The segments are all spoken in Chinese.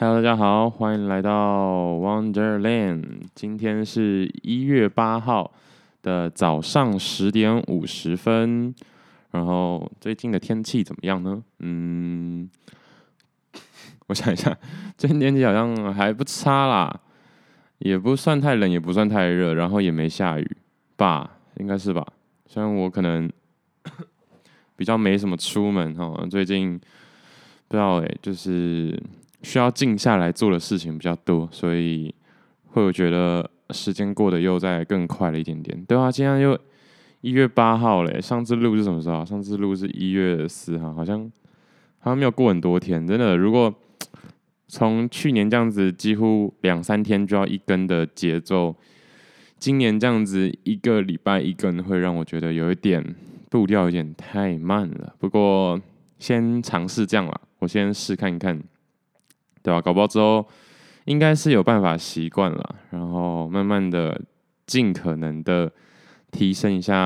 Hello，大家好，欢迎来到 Wonderland。今天是一月八号的早上十点五十分。然后最近的天气怎么样呢？嗯，我想一下，最近天气好像还不差啦，也不算太冷，也不算太热，然后也没下雨吧，应该是吧。虽然我可能比较没什么出门哈，最近不知道哎，就是。需要静下来做的事情比较多，所以会有觉得时间过得又再更快了一点点。对啊，今天又一月八号嘞，上次录是什么时候？上次录是一月四号，好像好像没有过很多天。真的，如果从去年这样子几乎两三天就要一更的节奏，今年这样子一个礼拜一更，会让我觉得有一点步调有点太慢了。不过先尝试这样啦，我先试看一看。对吧？搞不好之后应该是有办法习惯了，然后慢慢的尽可能的提升一下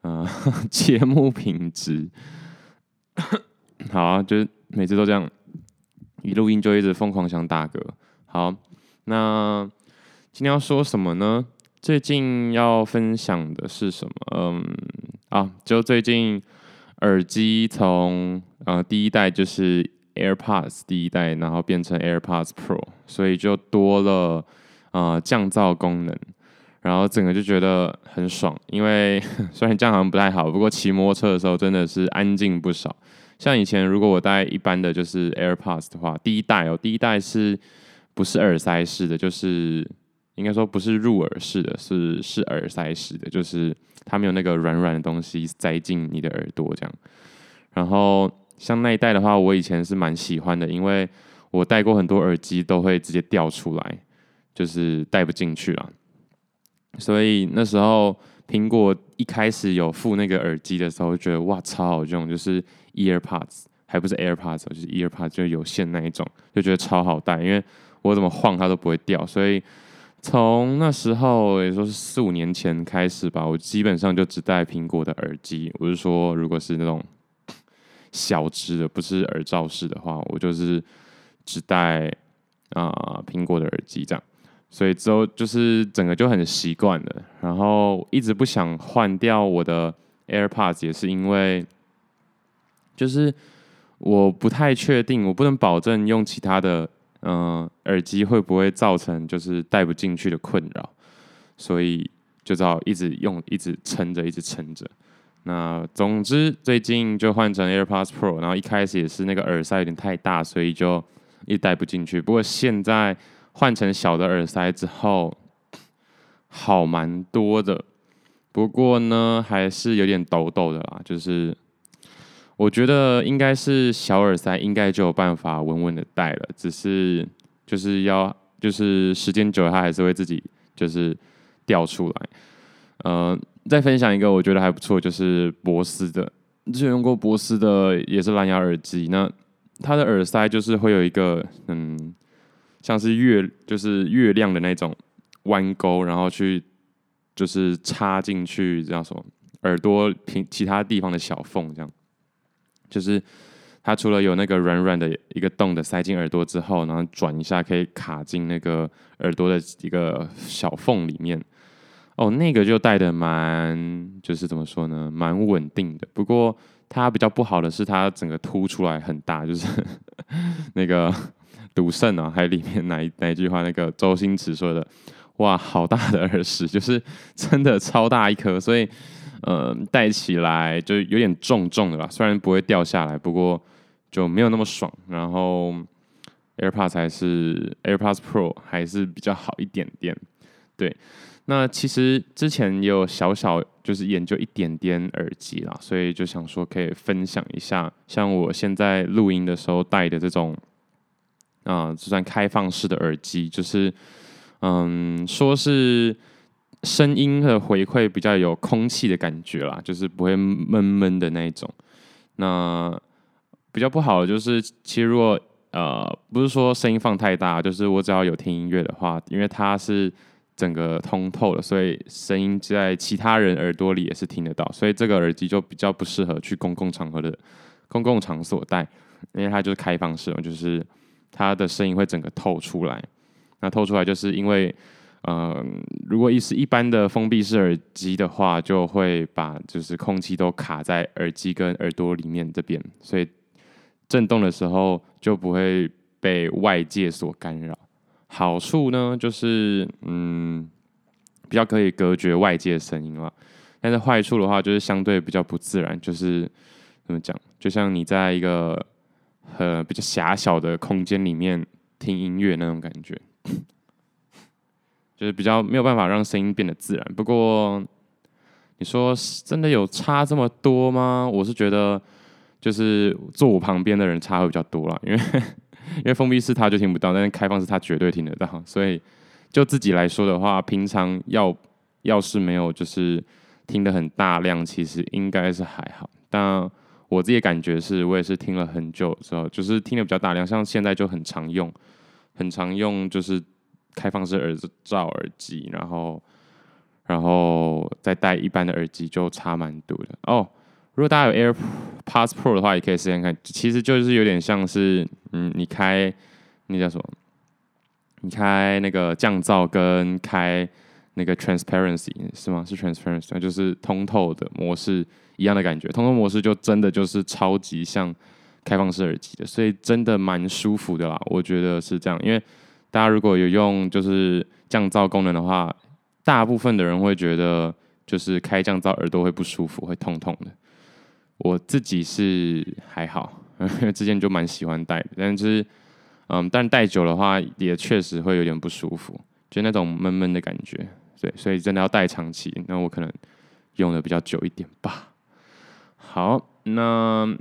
啊、节目品质。好，就是每次都这样，一录音就一直疯狂想打嗝。好，那今天要说什么呢？最近要分享的是什么？嗯啊，就最近耳机从呃第一代就是。AirPods 第一代，然后变成 AirPods Pro，所以就多了呃降噪功能，然后整个就觉得很爽。因为 虽然这样好像不太好，不过骑摩托车的时候真的是安静不少。像以前如果我戴一般的就是 AirPods 的话，第一代哦，第一代是不是耳塞式的？就是应该说不是入耳式的，是是耳塞式的，就是它没有那个软软的东西塞进你的耳朵这样，然后。像那一代的话，我以前是蛮喜欢的，因为我戴过很多耳机都会直接掉出来，就是戴不进去了。所以那时候苹果一开始有附那个耳机的时候，觉得哇超好用，就是 EarPods 还不是 AirPods，就是 EarPods 就有线那一种，就觉得超好戴，因为我怎么晃它都不会掉。所以从那时候也说是四五年前开始吧，我基本上就只戴苹果的耳机。我是说，如果是那种。小只的不是耳罩式的话，我就是只戴啊苹果的耳机这样，所以之后就是整个就很习惯了，然后一直不想换掉我的 AirPods，也是因为就是我不太确定，我不能保证用其他的嗯、耳机会不会造成就是戴不进去的困扰，所以就只好一直用，一直撑着，一直撑着。那总之，最近就换成 AirPods Pro，然后一开始也是那个耳塞有点太大，所以就一戴不进去。不过现在换成小的耳塞之后，好蛮多的。不过呢，还是有点抖抖的啦。就是我觉得应该是小耳塞应该就有办法稳稳的戴了，只是就是要就是时间久了，它还是会自己就是掉出来。呃。再分享一个我觉得还不错，就是博斯的，之前用过博斯的也是蓝牙耳机。那它的耳塞就是会有一个嗯，像是月就是月亮的那种弯钩，然后去就是插进去这样说，耳朵平其他地方的小缝这样。就是它除了有那个软软的一个洞的塞进耳朵之后，然后转一下可以卡进那个耳朵的一个小缝里面。哦，那个就戴的蛮，就是怎么说呢，蛮稳定的。不过它比较不好的是，它整个凸出来很大，就是 那个赌圣啊，还有里面哪一哪一句话，那个周星驰说的，哇，好大的耳屎，就是真的超大一颗，所以呃，戴起来就有点重重的吧。虽然不会掉下来，不过就没有那么爽。然后 AirPods 还是 AirPods Pro 还是比较好一点点，对。那其实之前也有小小就是研究一点点耳机啦，所以就想说可以分享一下，像我现在录音的时候戴的这种啊，就算开放式的耳机，就是嗯，说是声音的回馈比较有空气的感觉啦，就是不会闷闷的那一种。那比较不好的就是，其实如果呃不是说声音放太大，就是我只要有听音乐的话，因为它是。整个通透了，所以声音在其他人耳朵里也是听得到，所以这个耳机就比较不适合去公共场合的公共场所戴，因为它就是开放式，就是它的声音会整个透出来。那透出来就是因为，嗯、如果一是一般的封闭式耳机的话，就会把就是空气都卡在耳机跟耳朵里面这边，所以震动的时候就不会被外界所干扰。好处呢，就是嗯，比较可以隔绝外界声音了。但是坏处的话，就是相对比较不自然，就是怎么讲，就像你在一个呃比较狭小的空间里面听音乐那种感觉。就是比较没有办法让声音变得自然。不过你说真的有差这么多吗？我是觉得就是坐我旁边的人差会比较多啦，因为因为封闭式他就听不到，但是开放式他绝对听得到。所以就自己来说的话，平常要要是没有就是听得很大量，其实应该是还好。但我自己感觉是我也是听了很久之后，就是听得比较大量，像现在就很常用。很常用就是开放式耳罩耳机，然后然后再戴一般的耳机就差蛮多的哦。如果大家有 AirPods Pro 的话，也可以试试看。其实就是有点像是，嗯，你开那叫什么？你开那个降噪跟开那个 Transparency 是吗？是 Transparency，就是通透的模式一样的感觉。通透模式就真的就是超级像。开放式耳机的，所以真的蛮舒服的啦，我觉得是这样。因为大家如果有用就是降噪功能的话，大部分的人会觉得就是开降噪耳朵会不舒服，会痛痛的。我自己是还好，因为之前就蛮喜欢戴的，但是嗯，但戴久的话也确实会有点不舒服，就那种闷闷的感觉。对，所以真的要戴长期，那我可能用的比较久一点吧。好，那。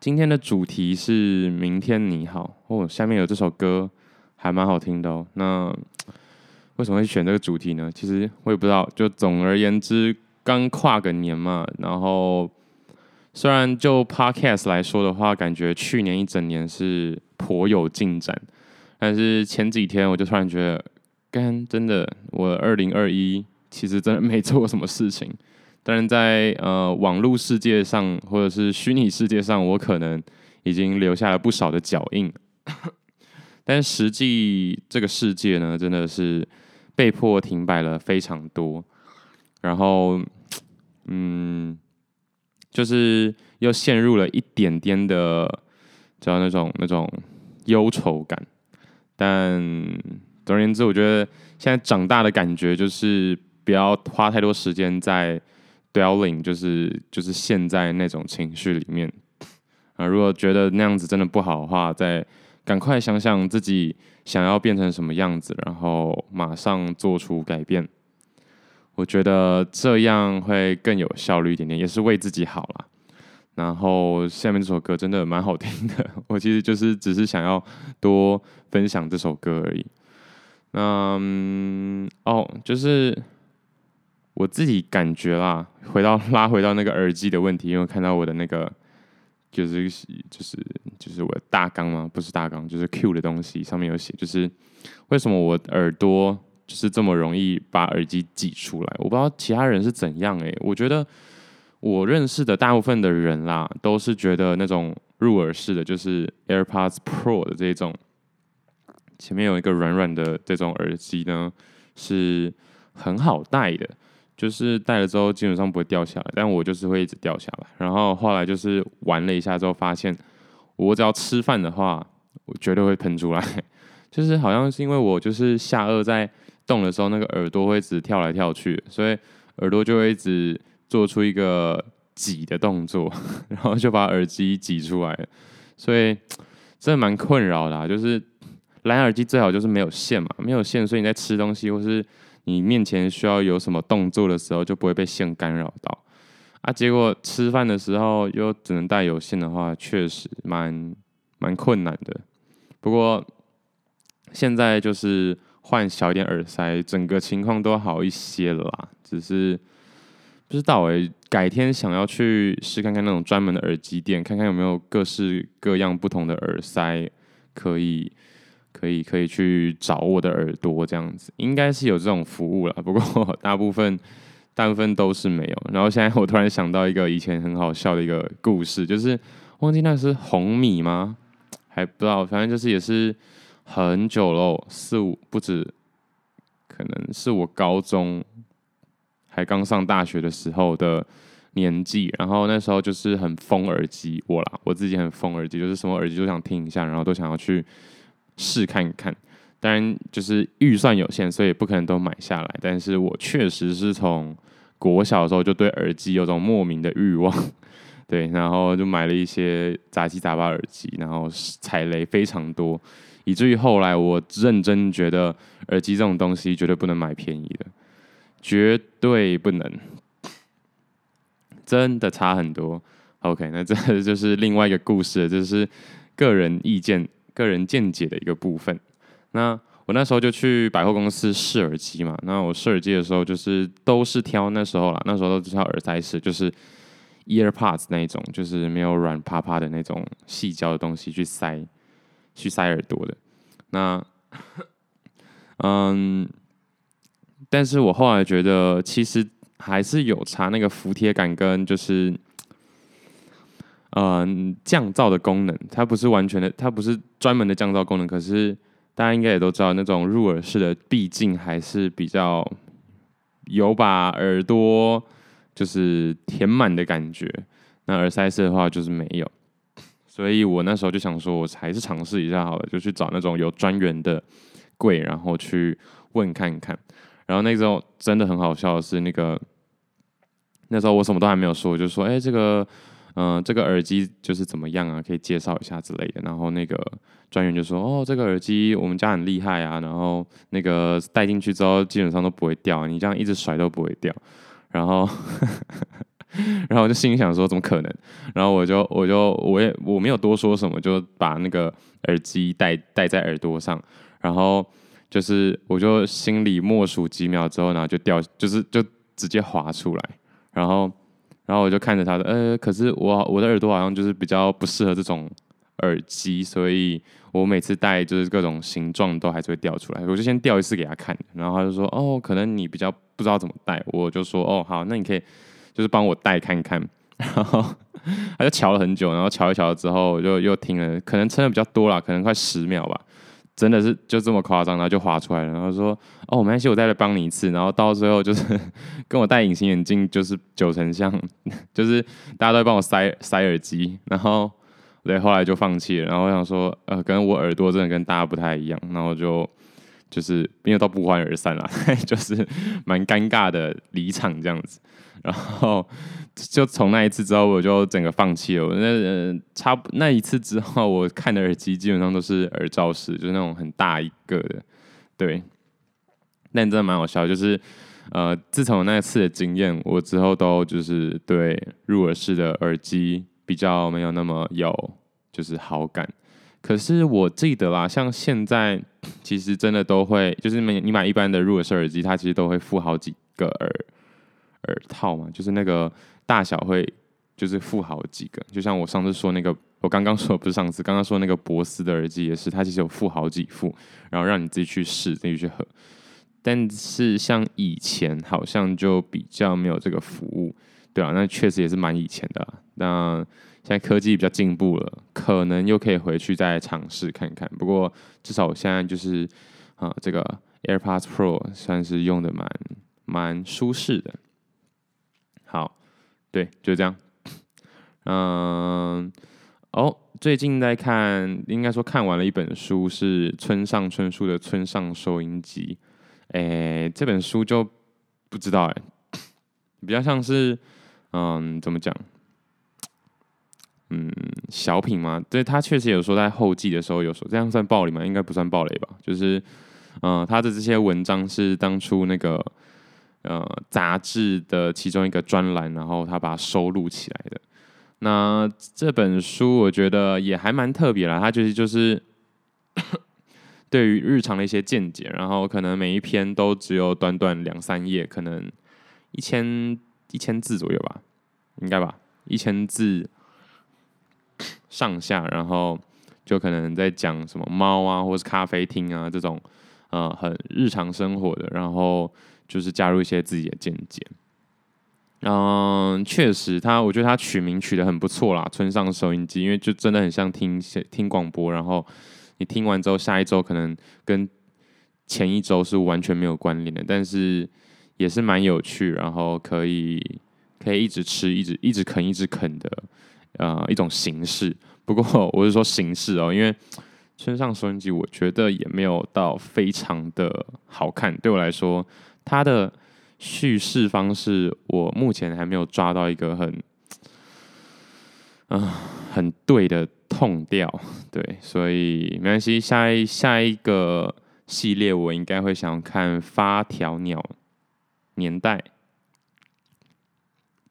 今天的主题是明天你好哦，下面有这首歌还蛮好听的哦。那为什么会选这个主题呢？其实我也不知道。就总而言之，刚跨个年嘛，然后虽然就 Podcast 来说的话，感觉去年一整年是颇有进展，但是前几天我就突然觉得，干真的，我二零二一其实真的没做过什么事情。但是，在呃网络世界上或者是虚拟世界上，我可能已经留下了不少的脚印。但实际这个世界呢，真的是被迫停摆了非常多。然后，嗯，就是又陷入了一点点的叫那种那种忧愁感。但总而言之，我觉得现在长大的感觉就是不要花太多时间在。Dwelling 就是就是陷在那种情绪里面啊，如果觉得那样子真的不好的话，再赶快想想自己想要变成什么样子，然后马上做出改变。我觉得这样会更有效率一点点，也是为自己好啦。然后下面这首歌真的蛮好听的，我其实就是只是想要多分享这首歌而已。嗯，哦，就是。我自己感觉啦，回到 拉回到那个耳机的问题，因为看到我的那个就是就是就是我的大纲嘛，不是大纲，就是 Q 的东西上面有写，就是为什么我耳朵是这么容易把耳机挤出来？我不知道其他人是怎样诶、我觉得我认识的大部分的人啦，都是觉得那种入耳式的，就是 AirPods Pro 的这种，前面有一个软软的这种耳机呢，是很好戴的。就是戴了之后基本上不会掉下来，但我就是会一直掉下来。然后后来就是玩了一下之后，发现我只要吃饭的话，我绝对会喷出来。就是好像是因为我就是下颚在动的时候，那个耳朵会一直跳来跳去，所以耳朵就会一直做出一个挤的动作，然后就把耳机挤出来了。所以真的蛮困扰的啊，就是蓝牙耳机最好就是没有线嘛，没有线，所以你在吃东西或是。你面前需要有什么动作的时候，就不会被线干扰到啊。结果吃饭的时候又只能戴有线的话，确实蛮蛮困难的。不过现在就是换小一点耳塞，整个情况都好一些了啦。只是不知道诶，改天想要去试看看那种专门的耳机店，看看有没有各式各样不同的耳塞可以。可以可以去找我的耳朵这样子，应该是有这种服务了，不过大部分大部分都是没有。然后现在我突然想到一个以前很好笑的一个故事，就是忘记那是红米吗？还不知道，反正就是也是很久喽，四五不止，可能是我高中还刚上大学的时候的年纪，然后那时候就是很疯耳机，我啦，我自己很疯耳机，就是什么耳机都想听一下，然后都想要去试看一看。当然就是预算有限，所以不可能都买下来。但是我确实是从国小的时候就对耳机有种莫名的欲望，对，然后就买了一些杂七杂八耳机，然后踩雷非常多，以至于后来我认真觉得耳机这种东西绝对不能买便宜的，绝对不能，真的差很多。OK，那这就是另外一个故事，就是个人意见、个人见解的一个部分。那我那时候就去百货公司试耳机嘛。那我试耳机的时候，就是都是挑那时候啦，那时候都是挑耳塞式，就是 EarPods 那种，就是没有软趴趴的那种细胶的东西去塞，去塞耳朵的。那，嗯，但是我后来觉得，其实还是有差那个服帖感跟就是，嗯，降噪的功能，它不是完全的，它不是专门的降噪功能，可是。大家应该也都知道，那种入耳式的，毕竟还是比较有把耳朵就是填满的感觉。那耳塞式的话就是没有，所以我那时候就想说，我还是尝试一下好了，就去找那种有专员的柜，然后去问看看。然后那时候真的很好笑的是，那个那时候我什么都还没有说，就说：“哎，这个。”嗯、这个耳机就是怎么样啊？可以介绍一下之类的。然后那个专员就说：“哦，这个耳机我们家很厉害啊。然后那个戴进去之后基本上都不会掉，你这样一直甩都不会掉。”然后，然后我就心里想说：“怎么可能？”然后我就我就我也我没有多说什么，就把那个耳机戴戴在耳朵上。然后就是我就心里默数几秒之后，然后就掉，就是就直接滑出来。然后。然后我就看着他的，呃，可是我我的耳朵好像就是比较不适合这种耳机，所以我每次戴就是各种形状都还是会掉出来。我就先掉一次给他看，然后他就说，哦，可能你比较不知道怎么戴。我就说，哦，好，那你可以就是帮我戴看看。然后他就瞧了很久，然后瞧一瞧之后，就又听了，可能撑的比较多了，可能快十秒吧。真的是就这么夸张，然后就滑出来了。然后说：“哦，没关系，我再来帮你一次。”然后到最后就是 跟我戴隐形眼镜就是九成像，就是大家都帮我塞塞耳机。然后对，后来就放弃了。然后我想说，呃，可能我耳朵真的跟大家不太一样。然后就就是因为都不欢而散了，就是蛮尴尬的离场这样子。然后就从那一次之后，我就整个放弃了。那，差不那一次之后，我看的耳机基本上都是耳罩式，就是那种很大一个的。对，但真的蛮好笑。就是呃，自从那次的经验，我之后都就是对入耳式的耳机比较没有那么有就是好感。可是我记得啦，像现在其实真的都会，就是你你买一般的入耳式耳机，它其实都会附好几个耳。耳套嘛，就是那个大小会就是附好几个，就像我上次说那个，我刚刚说不是上次，刚刚说那个博斯的耳机也是，它其实有附好几副，然后让你自己去试，自己去合。但是像以前好像就比较没有这个服务，对啊，那确实也是蛮以前的。那现在科技比较进步了，可能又可以回去再尝试看看。不过至少我现在就是啊，这个 AirPods Pro 算是用的蛮蛮舒适的。好，对，就这样。嗯，哦，最近在看，应该说看完了一本书，是村上春树的《村上收音机》。哎，这本书就不知道哎，比较像是，嗯，怎么讲？嗯，小品吗？对，他确实有说在后记的时候有说，这样算暴雷吗？应该不算暴雷吧？就是，嗯，他的这些文章是当初那个。呃，杂志的其中一个专栏，然后他把它收录起来的。那这本书我觉得也还蛮特别啦，它就是就是 对于日常的一些见解，然后可能每一篇都只有短短两三页，可能一千一千字左右吧，应该吧，一千字上下，然后就可能在讲什么猫啊，或是咖啡厅啊这种，呃，很日常生活的，然后。就是加入一些自己的见解，嗯，确实他，我觉得他取名取得很不错啦，村上收音机，因为就真的很像听听广播，然后你听完之后，下一周可能跟前一周是完全没有关联的，但是也是蛮有趣，然后可以可以一直吃，一直一直啃，一直啃的，呃，一种形式。不过我是说形式哦，因为村上收音机，我觉得也没有到非常的好看，对我来说，它的。叙事方式，我目前还没有抓到一个很，啊、很对的痛调，对，所以没关系，下一下一个系列我应该会想看《发条鸟年代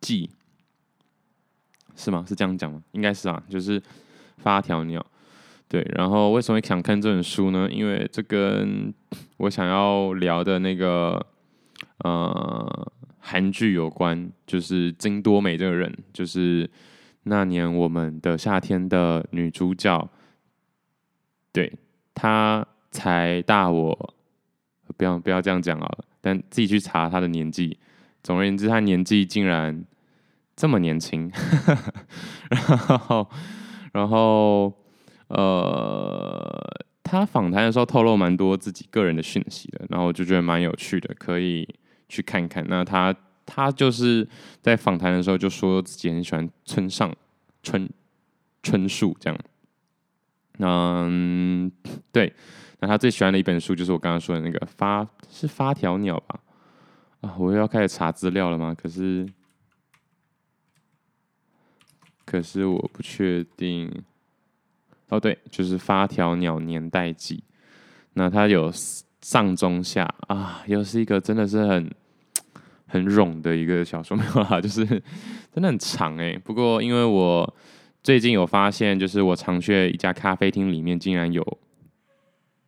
记》，是吗？是这样讲吗？应该是啊，就是《发条鸟》，对，然后为什么会想看这本书呢？因为这跟我想要聊的那个。呃，韩剧有关，就是金多美这个人，就是那年我们的夏天的女主角，对，她才大我，不要不要这样讲啊，但自己去查她的年纪。总而言之，她年纪竟然这么年轻，然后然后呃，她访谈的时候透露蛮多自己个人的讯息的，然后我就觉得蛮有趣的，可以。去看看，那他他就是在访谈的时候就说自己很喜欢村上春春树这样，嗯，对，那他最喜欢的一本书就是我刚刚说的那个发是发条鸟吧？啊，我又要开始查资料了吗？可是可是我不确定。哦，对，就是发条鸟年代记。那他有上中下啊，又是一个真的是很。很冗的一个小说 没有啦，就是真的很长哎。不过因为我最近有发现，就是我常去一家咖啡厅里面，竟然有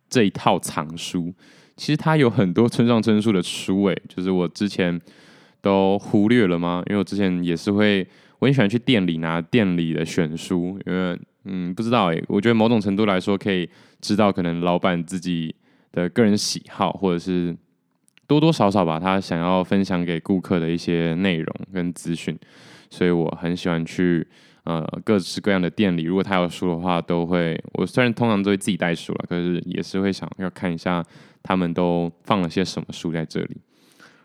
这一套藏书。其实它有很多村上春树的书哎，就是我之前都忽略了吗？因为我之前也是会，我很喜欢去店里拿店里的选书，因为嗯不知道哎，我觉得某种程度来说可以知道可能老板自己的个人喜好或者是。多多少少吧，他想要分享给顾客的一些内容跟资讯，所以我很喜欢去呃各式各样的店里，如果他有书的话，都会。我虽然通常都会自己带书了，可是也是会想要看一下他们都放了些什么书在这里。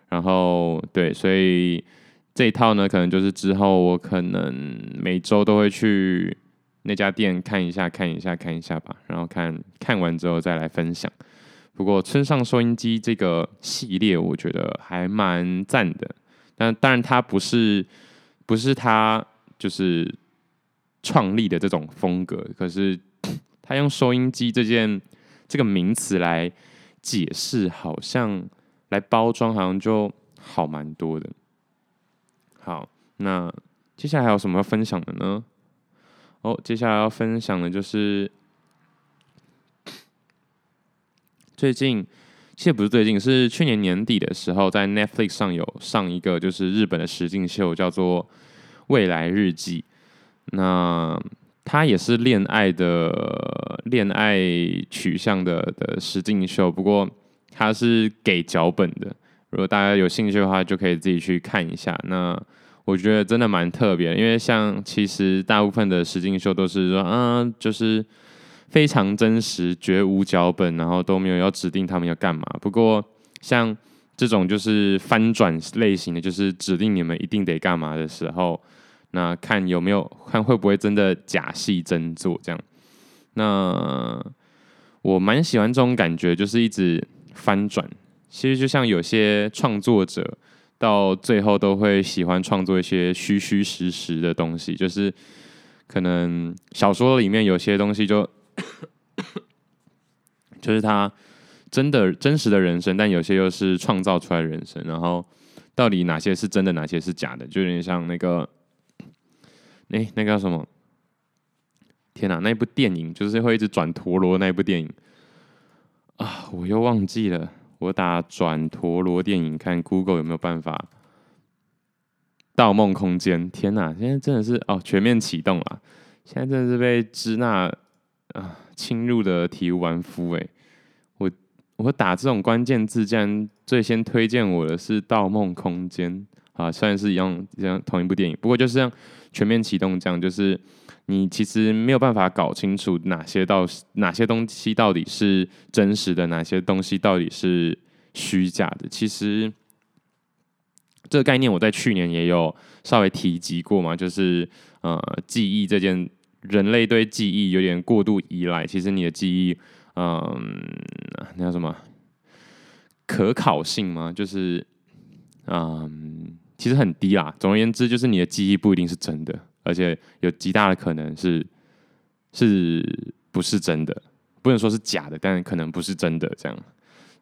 然后对，所以这一套呢，可能就是之后我可能每周都会去那家店看一下，看一下，看一下吧。然后看看完之后再来分享。不过村上收音机这个系列，我觉得还蛮赞的。但当然，它不是不是他就是创立的这种风格。可是他用收音机这件这个名词来解释，好像来包装，好像就好蛮多的。好，那接下来还有什么要分享的呢？哦，接下来要分享的就是。最近其实不是最近，是去年年底的时候，在 Netflix 上有上一个就是日本的实境秀，叫做《未来日记》。那它也是恋爱的恋爱取向的的实境秀，不过它是给脚本的。如果大家有兴趣的话，就可以自己去看一下。那我觉得真的蛮特别，因为像其实大部分的实境秀都是说，嗯，就是。非常真实，绝无脚本，然后都没有要指定他们要干嘛。不过像这种就是翻转类型的，就是指定你们一定得干嘛的时候，那看有没有看会不会真的假戏真做这样。那我蛮喜欢这种感觉，就是一直翻转。其实就像有些创作者到最后都会喜欢创作一些虚虚实实的东西，就是可能小说里面有些东西就。就是他真的真实的人生，但有些又是创造出来的人生。然后到底哪些是真的，哪些是假的？就有点像那个，哎、那个叫什么？天哪，那部电影就是会一直转陀螺那部电影啊！我又忘记了。我打转陀螺电影，看 Google 有没有办法。《盗梦空间》。天哪，现在真的是哦，全面启动了。现在真的是被支那。啊，侵入的体无完肤哎！我我打这种关键字，竟然最先推荐我的是《盗梦空间》，啊，虽然是一样这样同一部电影，不过就是像全面启动这样，就是你其实没有办法搞清楚哪些到哪些东西到底是真实的，哪些东西到底是虚假的。其实这个概念我在去年也有稍微提及过嘛，就是呃，记忆这件，人类对记忆有点过度依赖，其实你的记忆，嗯，那叫什么？可考性吗？就是，嗯，其实很低啦。总而言之，就是你的记忆不一定是真的，而且有极大的可能是，是不是真的？不能说是假的，但可能不是真的这样。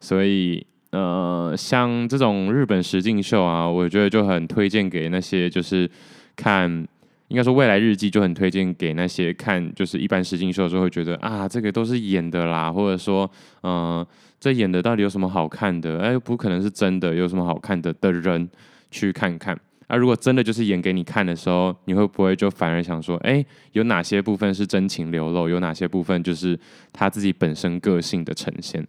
所以，呃，像这种日本实境秀啊，我觉得就很推荐给那些就是看，应该说未来日记就很推荐给那些看就是一般实境秀的时候会觉得啊，这个都是演的啦，或者说，嗯、呃。这演的到底有什么好看的？哎，不可能是真的，有什么好看的的人去看看。啊，如果真的就是演给你看的时候，你会不会就反而想说，哎，有哪些部分是真情流露，有哪些部分就是他自己本身个性的呈现？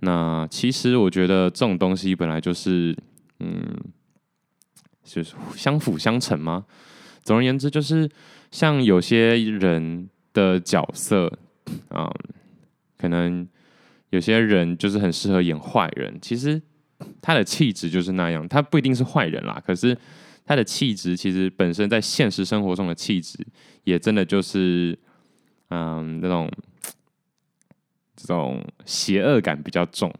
那其实我觉得这种东西本来就是，嗯，就是相辅相成吗？总而言之，就是像有些人的角色，啊、嗯，可能。有些人就是很适合演坏人，其实他的气质就是那样，他不一定是坏人啦。可是他的气质其实本身在现实生活中的气质，也真的就是，嗯，那种这种邪恶感比较重。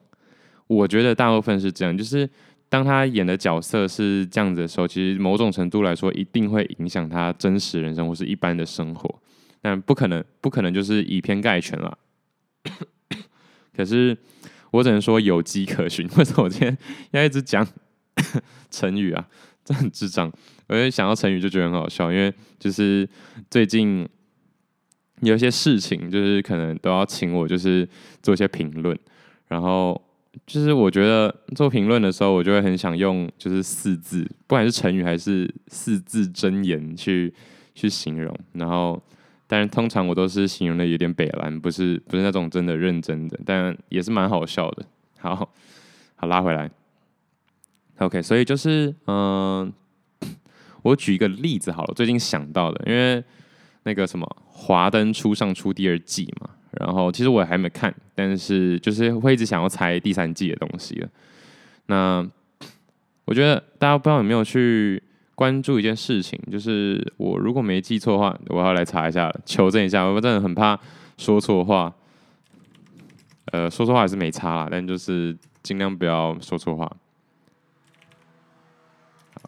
我觉得大部分是这样，就是当他演的角色是这样子的时候，其实某种程度来说，一定会影响他真实人生或是一般的生活。但不可能，不可能就是以偏概全了。可是我只能说有迹可循。为什么我今天 要一直讲 成语啊？这很智障。我就想到成语就觉得很好笑，因为就是最近有一些事情，就是可能都要请我就是做一些评论。然后就是我觉得做评论的时候，我就会很想用就是四字，不管是成语还是四字真言去去形容。然后。但是通常我都是形容的有点北蓝，不是不是那种真的认真的，但也是蛮好笑的。好好拉回来，OK，所以就是嗯、我举一个例子好了，最近想到的，因为那个什么《华灯初上》出第二季嘛，然后其实我还没看，但是就是会一直想要猜第三季的东西。那我觉得大家不知道有没有去。关注一件事情，就是我如果没记错的话，我要来查一下，求证一下。我真的很怕说错话，呃，说错话还是没差啦，但就是尽量不要说错话。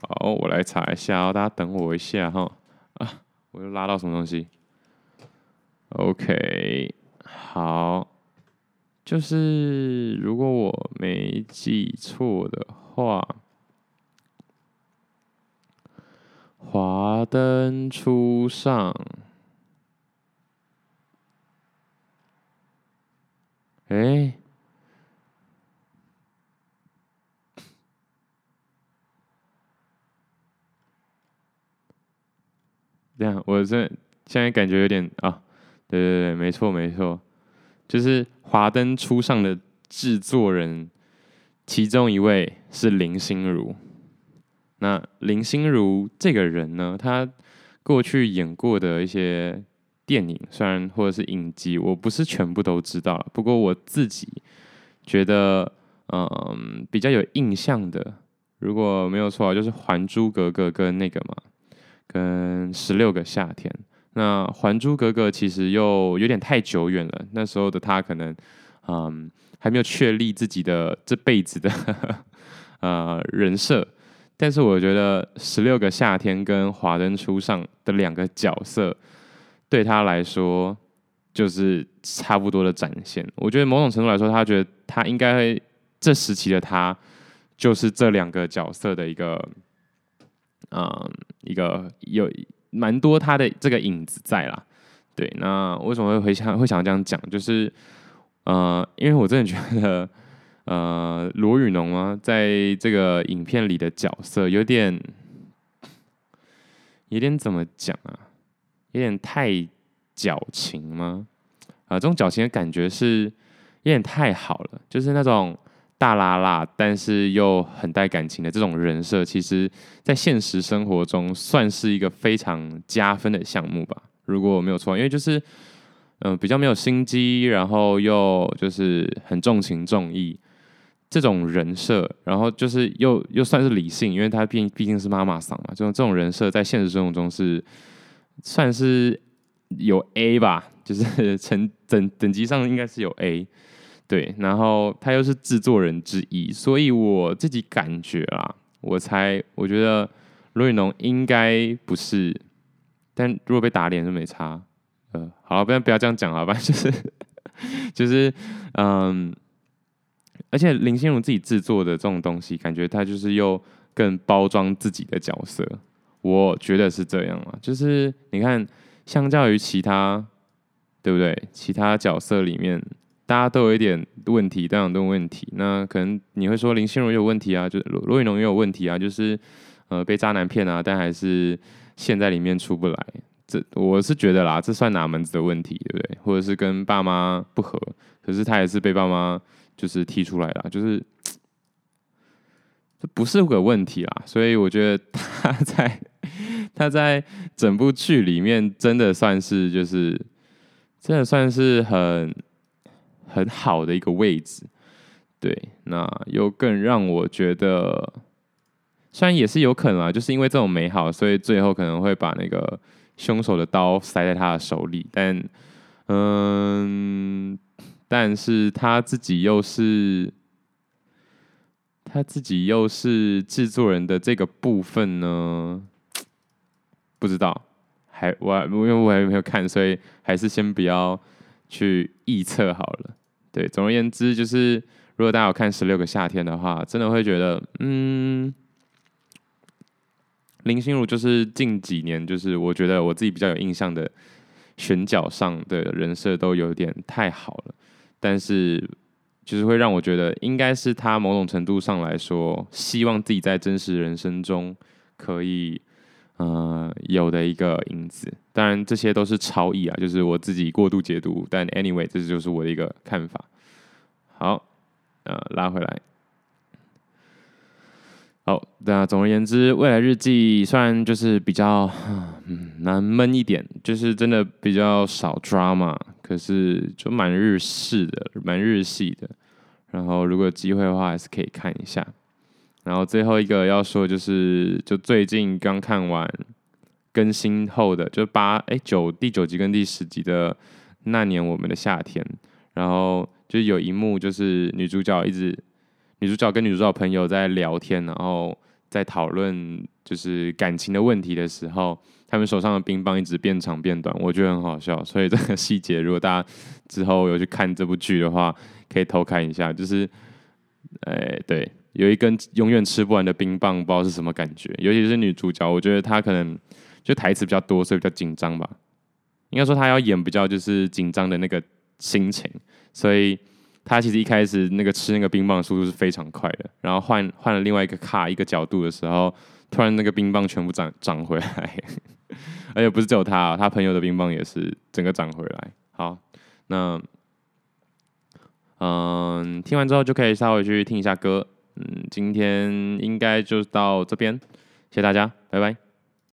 好，我来查一下哦，大家等我一下哈。啊，我又拉到什么东西？OK，好，就是如果我没记错的话。华灯初上，哎，这样，我这现在感觉有点啊，对对对，没错没错，就是华灯初上的制作人，其中一位是林心如。那林心如这个人呢，她过去演过的一些电影，虽然或者是影集，我不是全部都知道。不过我自己觉得，嗯，比较有印象的，如果没有错，就是《还珠格格》跟那个嘛，跟《十六个夏天》。那《还珠格格》其实又有点太久远了，那时候的她可能，嗯，还没有确立自己的这辈子的呵 呵呃人设。但是我觉得《十六个夏天》跟《华灯初上》的两个角色，对他来说就是差不多的展现。我觉得某种程度来说，他觉得他应该这时期的他，就是这两个角色的一个，嗯，一个有蛮多他的这个影子在啦。对，那为什么会会想会想这样讲？就是，呃，因为我真的觉得。呃，罗宇农啊，在这个影片里的角色有点，有点怎么讲啊？有点太矫情吗？啊、这种矫情的感觉是有点太好了，就是那种大剌剌，但是又很带感情的这种人设，其实在现实生活中算是一个非常加分的项目吧。如果我没有错，因为就是嗯、比较没有心机，然后又就是很重情重义这种人设，然后就是又又算是理性，因为他毕毕竟是妈妈桑嘛，这种这种人设在现实生活中是算是有 A 吧。就是 成等等级上应该是有 A，对，然后他又是制作人之一，所以我自己感觉啊，我猜我觉得罗雨侬应该不是，但如果被打脸就没差，呃，好，不要不要这样讲好吧，就是就是嗯，而且林心如自己制作的这种东西，感觉他就是又更包装自己的角色，我觉得是这样啊，就是你看，相较于其他。对不对？其他角色里面，大家都有一点问题，都有很多问题。那可能你会说林心如有问题啊，就罗罗雨龙也有问题啊，就是呃被渣男骗啊，但还是陷在里面出不来。这我是觉得啦，这算哪门子的问题，对不对？或者是跟爸妈不合，可是他也是被爸妈就是踢出来了，就是这不是个问题啦。所以我觉得他在他在整部剧里面真的算是就是。真的算是很很好的一个位置，对，那又更让我觉得，虽然也是有可能啊，就是因为这种美好，所以最后可能会把那个凶手的刀塞在他的手里，但，嗯，但是他自己又是他自己又是制作人的这个部分呢，不知道。还我因为我还没有看，所以还是先不要去臆测好了。对，总而言之，就是如果大家有看《十六个夏天》的话，真的会觉得，嗯，林心如就是近几年，就是我觉得我自己比较有印象的选角上的人设都有点太好了，但是就是会让我觉得，应该是他某种程度上来说，希望自己在真实人生中可以。呃，有的一个影子，当然这些都是超意啊，就是我自己过度解读。但 anyway，这就是我的一个看法。好，呃，拉回来。好，那总而言之，《未来日记》虽然就是比较嗯难闷一点，就是真的比较少 drama，可是就蛮日式的，蛮日系的。然后如果有机会的话，还是可以看一下。然后最后一个要说就是，就最近刚看完更新后的，就八哎九第九集跟第十集的那年我们的夏天，然后就有一幕就是女主角一直女主角跟女主角朋友在聊天，然后在讨论就是感情的问题的时候，他们手上的冰棒一直变长变短，我觉得很好笑。所以这个细节，如果大家之后有去看这部剧的话，可以偷看一下，就是哎对。有一根永远吃不完的冰棒，不知道是什么感觉。尤其是女主角，我觉得她可能就台词比较多，所以比较紧张吧。应该说她要演比较就是紧张的那个心情，所以她其实一开始那个吃那个冰棒的速度是非常快的。然后换换了另外一个卡一个角度的时候，突然那个冰棒全部长长回来，而且不是只有她，她朋友的冰棒也是整个长回来。好，那嗯，听完之后就可以稍微去听一下歌。嗯，今天应该就到这边，谢谢大家，拜拜。